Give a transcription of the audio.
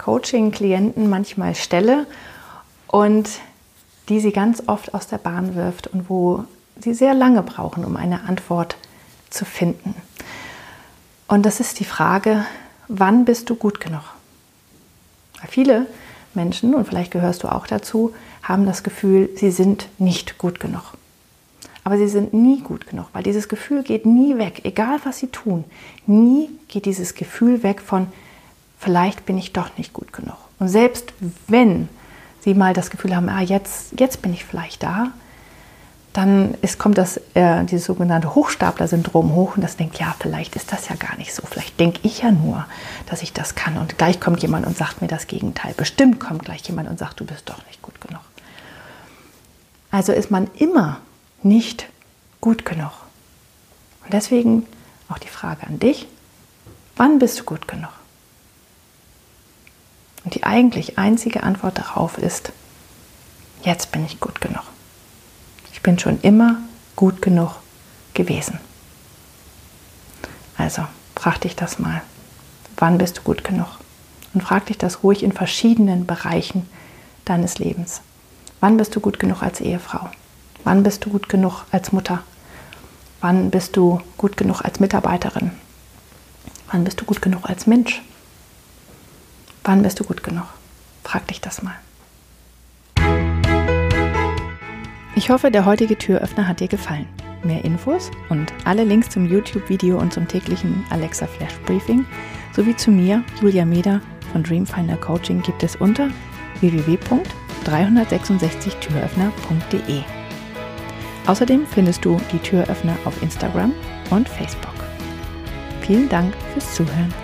Coaching-Klienten manchmal stelle und die sie ganz oft aus der Bahn wirft und wo sie sehr lange brauchen, um eine Antwort zu finden. Und das ist die Frage, wann bist du gut genug? Viele Menschen, und vielleicht gehörst du auch dazu, haben das Gefühl, sie sind nicht gut genug. Aber sie sind nie gut genug, weil dieses Gefühl geht nie weg, egal was sie tun. Nie geht dieses Gefühl weg von, vielleicht bin ich doch nicht gut genug. Und selbst wenn sie mal das Gefühl haben, ah, jetzt, jetzt bin ich vielleicht da, dann ist, kommt das, äh, dieses sogenannte Hochstapler-Syndrom hoch und das denkt, ja, vielleicht ist das ja gar nicht so. Vielleicht denke ich ja nur, dass ich das kann. Und gleich kommt jemand und sagt mir das Gegenteil. Bestimmt kommt gleich jemand und sagt, du bist doch nicht gut genug. Also ist man immer nicht gut genug. Und deswegen auch die Frage an dich, wann bist du gut genug? Und die eigentlich einzige Antwort darauf ist, jetzt bin ich gut genug. Ich bin schon immer gut genug gewesen. Also frag dich das mal. Wann bist du gut genug? Und frag dich das ruhig in verschiedenen Bereichen deines Lebens. Wann bist du gut genug als Ehefrau? Wann bist du gut genug als Mutter? Wann bist du gut genug als Mitarbeiterin? Wann bist du gut genug als Mensch? Wann bist du gut genug? Frag dich das mal. Ich hoffe, der heutige Türöffner hat dir gefallen. Mehr Infos und alle Links zum YouTube-Video und zum täglichen Alexa Flash Briefing sowie zu mir, Julia Meder von Dreamfinder Coaching, gibt es unter www.366türöffner.de. Außerdem findest du die Türöffner auf Instagram und Facebook. Vielen Dank fürs Zuhören.